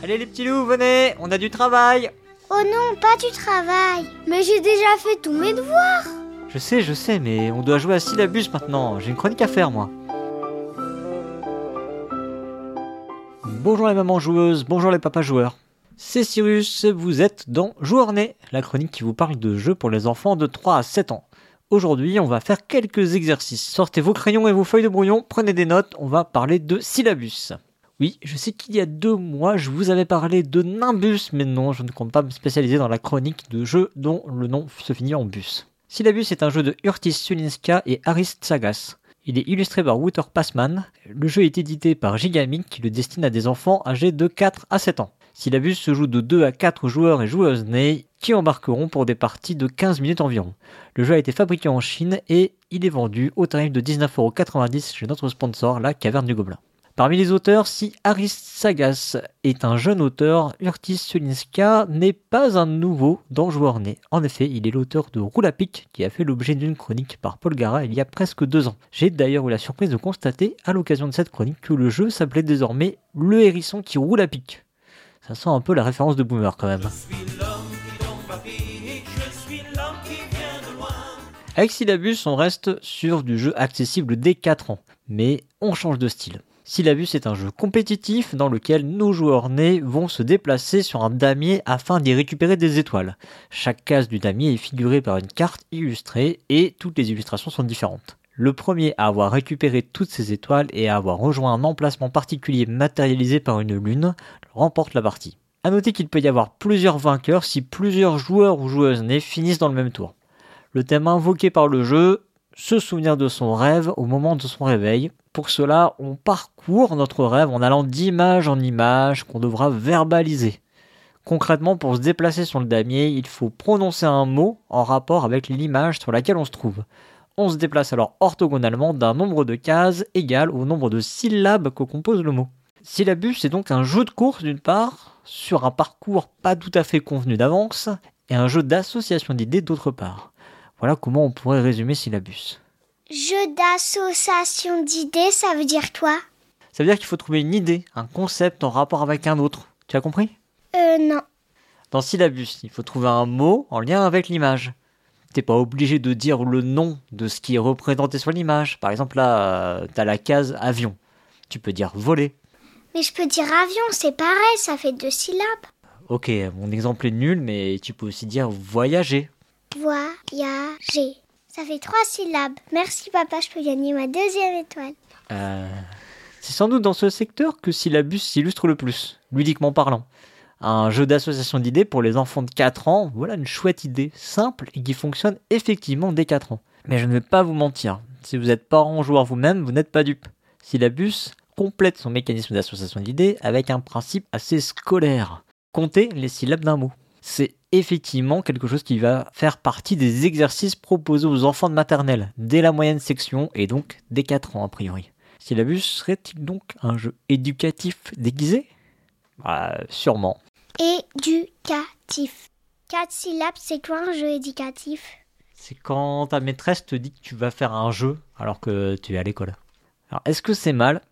Allez les petits loups, venez, on a du travail Oh non, pas du travail. Mais j'ai déjà fait tous mes devoirs. Je sais, je sais, mais on doit jouer à syllabus maintenant, j'ai une chronique à faire moi. Bonjour les mamans joueuses, bonjour les papas joueurs. C'est Cyrus, vous êtes dans Journée, la chronique qui vous parle de jeux pour les enfants de 3 à 7 ans. Aujourd'hui, on va faire quelques exercices. Sortez vos crayons et vos feuilles de brouillon, prenez des notes, on va parler de syllabus. Oui, je sais qu'il y a deux mois, je vous avais parlé de Nimbus, mais non, je ne compte pas me spécialiser dans la chronique de jeux dont le nom se finit en bus. Syllabus est un jeu de Urtis Sulinska et Arist Sagas. Il est illustré par Wouter Passman. Le jeu est édité par Gigamic qui le destine à des enfants âgés de 4 à 7 ans. Syllabus se joue de 2 à 4 joueurs et joueuses nés qui embarqueront pour des parties de 15 minutes environ. Le jeu a été fabriqué en Chine et il est vendu au tarif de 19,90€ chez notre sponsor, la Caverne du Gobelin. Parmi les auteurs, si Aris Sagas est un jeune auteur, Urtis Sulinska n'est pas un nouveau dans Joueur Né. En effet, il est l'auteur de Roulapic qui a fait l'objet d'une chronique par Paul Gara il y a presque deux ans. J'ai d'ailleurs eu la surprise de constater à l'occasion de cette chronique que le jeu s'appelait désormais Le hérisson qui roule à pic. Ça sent un peu la référence de Boomer quand même. Avec Syllabus, on reste sur du jeu accessible dès 4 ans, mais on change de style. Syllabus est un jeu compétitif dans lequel nos joueurs nés vont se déplacer sur un damier afin d'y récupérer des étoiles. Chaque case du damier est figurée par une carte illustrée et toutes les illustrations sont différentes. Le premier à avoir récupéré toutes ces étoiles et à avoir rejoint un emplacement particulier matérialisé par une lune remporte la partie. A noter qu'il peut y avoir plusieurs vainqueurs si plusieurs joueurs ou joueuses nés finissent dans le même tour. Le thème invoqué par le jeu, se souvenir de son rêve au moment de son réveil. Pour cela, on parcourt notre rêve en allant d'image en image qu'on devra verbaliser. Concrètement, pour se déplacer sur le damier, il faut prononcer un mot en rapport avec l'image sur laquelle on se trouve. On se déplace alors orthogonalement d'un nombre de cases égal au nombre de syllabes que compose le mot. Syllabus c'est donc un jeu de course d'une part, sur un parcours pas tout à fait convenu d'avance, et un jeu d'association d'idées d'autre part. Voilà comment on pourrait résumer Syllabus. Jeu d'association d'idées, ça veut dire quoi? Ça veut dire qu'il faut trouver une idée, un concept en rapport avec un autre. Tu as compris? Euh, non. Dans Syllabus, il faut trouver un mot en lien avec l'image. T'es pas obligé de dire le nom de ce qui est représenté sur l'image. Par exemple, là, euh, t'as la case avion. Tu peux dire voler. Mais je peux dire avion, c'est pareil, ça fait deux syllabes. Ok, mon exemple est nul, mais tu peux aussi dire voyager. Voyager. Ça fait trois syllabes. Merci papa, je peux gagner ma deuxième étoile. Euh, c'est sans doute dans ce secteur que Syllabus s'illustre le plus, ludiquement parlant. Un jeu d'association d'idées pour les enfants de 4 ans, voilà une chouette idée, simple et qui fonctionne effectivement dès 4 ans. Mais je ne vais pas vous mentir, si vous êtes parent joueur vous-même, vous n'êtes pas dupe. Syllabus complète son mécanisme d'association d'idées avec un principe assez scolaire. Compter les syllabes d'un mot. C'est effectivement quelque chose qui va faire partie des exercices proposés aux enfants de maternelle, dès la moyenne section et donc dès 4 ans a priori. Syllabus serait-il donc un jeu éducatif déguisé? Bah, Sûrement. Éducatif. Quatre syllabes, c'est quoi un jeu éducatif? C'est quand ta maîtresse te dit que tu vas faire un jeu alors que tu es à l'école. Alors est-ce que c'est mal?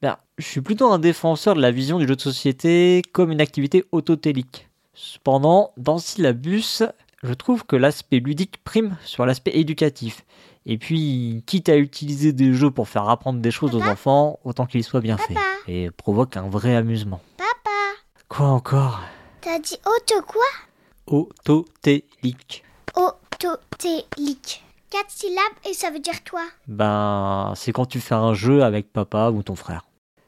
Ben, Je suis plutôt un défenseur de la vision du jeu de société comme une activité autotélique. Cependant, dans Syllabus, je trouve que l'aspect ludique prime sur l'aspect éducatif. Et puis, quitte à utiliser des jeux pour faire apprendre des choses aux enfants, autant qu'ils soient bien faits. Et provoque un vrai amusement. Papa Quoi encore? T'as dit auto quoi? Autotélique. Autotélique. Quatre syllabes et ça veut dire quoi? Ben, c'est quand tu fais un jeu avec papa ou ton frère.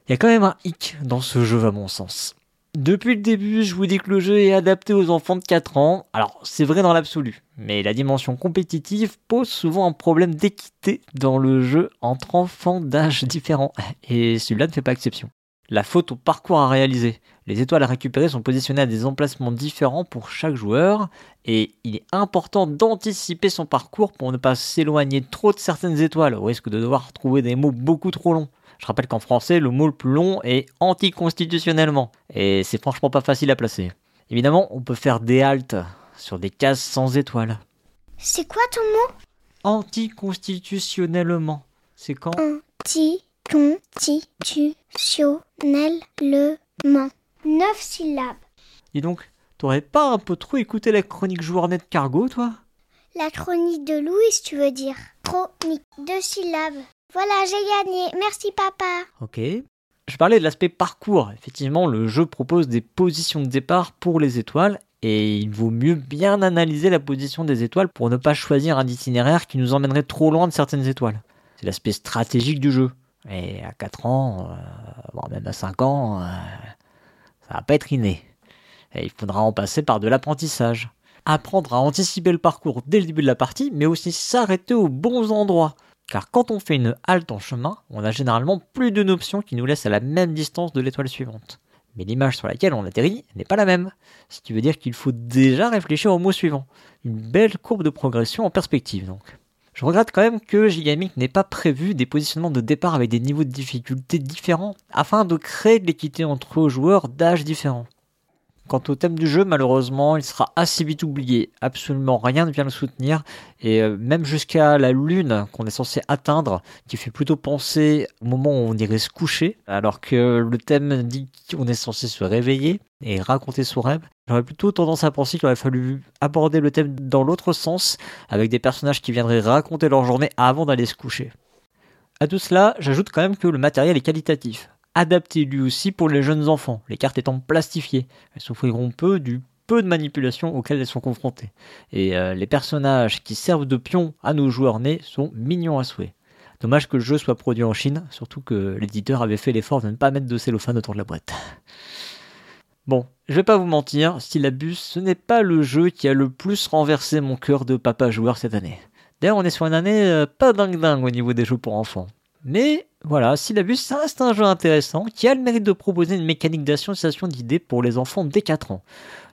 Il y a quand même un hic dans ce jeu à mon sens. Depuis le début, je vous dis que le jeu est adapté aux enfants de 4 ans. Alors, c'est vrai dans l'absolu, mais la dimension compétitive pose souvent un problème d'équité dans le jeu entre enfants d'âge différents, et celui-là ne fait pas exception. La faute au parcours à réaliser. Les étoiles à récupérer sont positionnées à des emplacements différents pour chaque joueur, et il est important d'anticiper son parcours pour ne pas s'éloigner trop de certaines étoiles, au risque de devoir trouver des mots beaucoup trop longs. Je rappelle qu'en français, le mot le plus long est anticonstitutionnellement, et c'est franchement pas facile à placer. Évidemment, on peut faire des haltes sur des cases sans étoiles. C'est quoi ton mot? Anticonstitutionnellement, c'est quand? Anti-constitutionnellement. Neuf syllabes. Dis donc, t'aurais pas un peu trop écouté la chronique journée de Cargo, toi? La chronique de Louise, tu veux dire. Chronique. Deux syllabes. Voilà, j'ai gagné. Merci, papa. Ok. Je parlais de l'aspect parcours. Effectivement, le jeu propose des positions de départ pour les étoiles et il vaut mieux bien analyser la position des étoiles pour ne pas choisir un itinéraire qui nous emmènerait trop loin de certaines étoiles. C'est l'aspect stratégique du jeu. Et à 4 ans, euh, voire même à 5 ans, euh, ça va pas être inné. Et il faudra en passer par de l'apprentissage. Apprendre à anticiper le parcours dès le début de la partie, mais aussi s'arrêter aux bons endroits. Car quand on fait une halte en chemin, on a généralement plus d'une option qui nous laisse à la même distance de l'étoile suivante. Mais l'image sur laquelle on atterrit n'est pas la même, ce qui veut dire qu'il faut déjà réfléchir au mot suivant. Une belle courbe de progression en perspective donc. Je regrette quand même que Gigamic n'ait pas prévu des positionnements de départ avec des niveaux de difficulté différents, afin de créer de l'équité entre joueurs d'âge différents. Quant au thème du jeu, malheureusement, il sera assez vite oublié. Absolument rien ne vient le soutenir. Et euh, même jusqu'à la lune qu'on est censé atteindre, qui fait plutôt penser au moment où on irait se coucher, alors que le thème dit qu'on est censé se réveiller et raconter son rêve. J'aurais plutôt tendance à penser qu'il aurait fallu aborder le thème dans l'autre sens, avec des personnages qui viendraient raconter leur journée avant d'aller se coucher. À tout cela, j'ajoute quand même que le matériel est qualitatif adapté lui aussi pour les jeunes enfants, les cartes étant plastifiées. Elles souffriront peu du peu de manipulations auxquelles elles sont confrontées. Et euh, les personnages qui servent de pions à nos joueurs nés sont mignons à souhait. Dommage que le jeu soit produit en Chine, surtout que l'éditeur avait fait l'effort de ne pas mettre de cellophane autour de la boîte. Bon, je vais pas vous mentir, Syllabus, ce n'est pas le jeu qui a le plus renversé mon cœur de papa joueur cette année. D'ailleurs, on est sur une année euh, pas dingue dingue au niveau des jeux pour enfants. Mais voilà, Syllabus, ça reste un jeu intéressant qui a le mérite de proposer une mécanique d'association d'idées pour les enfants dès 4 ans.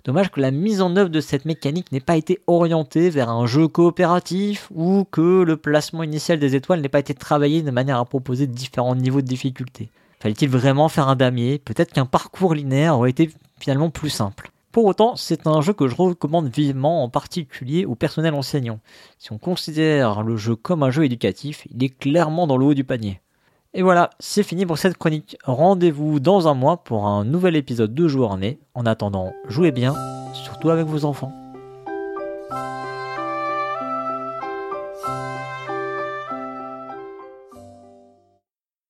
Dommage que la mise en œuvre de cette mécanique n'ait pas été orientée vers un jeu coopératif ou que le placement initial des étoiles n'ait pas été travaillé de manière à proposer différents niveaux de difficulté. Fallait-il vraiment faire un damier? Peut-être qu'un parcours linéaire aurait été finalement plus simple. Pour autant, c'est un jeu que je recommande vivement, en particulier au personnel enseignant. Si on considère le jeu comme un jeu éducatif, il est clairement dans le haut du panier. Et voilà, c'est fini pour cette chronique. Rendez-vous dans un mois pour un nouvel épisode de Joueurs Nés. En attendant, jouez bien, surtout avec vos enfants.